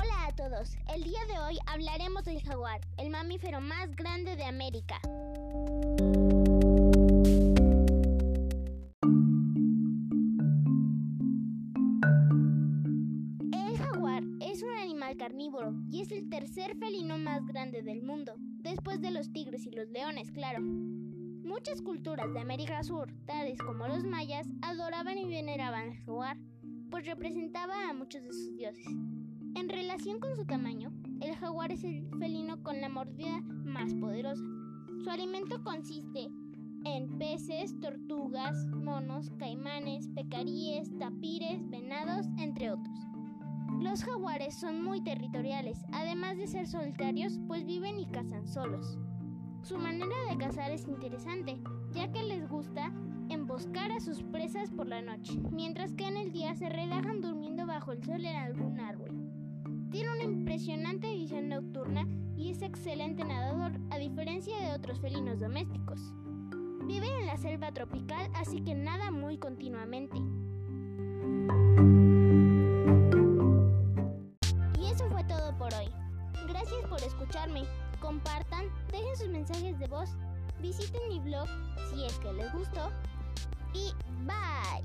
Hola a todos, el día de hoy hablaremos del jaguar, el mamífero más grande de América. El jaguar es un animal carnívoro y es el tercer felino más grande del mundo, después de los tigres y los leones, claro. Muchas culturas de América Sur, tales como los mayas, adoraban y veneraban al jaguar, pues representaba a muchos de sus dioses. En relación con su tamaño, el jaguar es el felino con la mordida más poderosa. Su alimento consiste en peces, tortugas, monos, caimanes, pecaríes, tapires, venados, entre otros. Los jaguares son muy territoriales, además de ser solitarios, pues viven y cazan solos. Su manera de cazar es interesante, ya que les gusta emboscar a sus presas por la noche, mientras que en el día se relajan durmiendo bajo el sol en algún árbol. Impresionante visión nocturna y es excelente nadador, a diferencia de otros felinos domésticos. Vive en la selva tropical, así que nada muy continuamente. Y eso fue todo por hoy. Gracias por escucharme. Compartan, dejen sus mensajes de voz, visiten mi blog si es que les gustó y bye.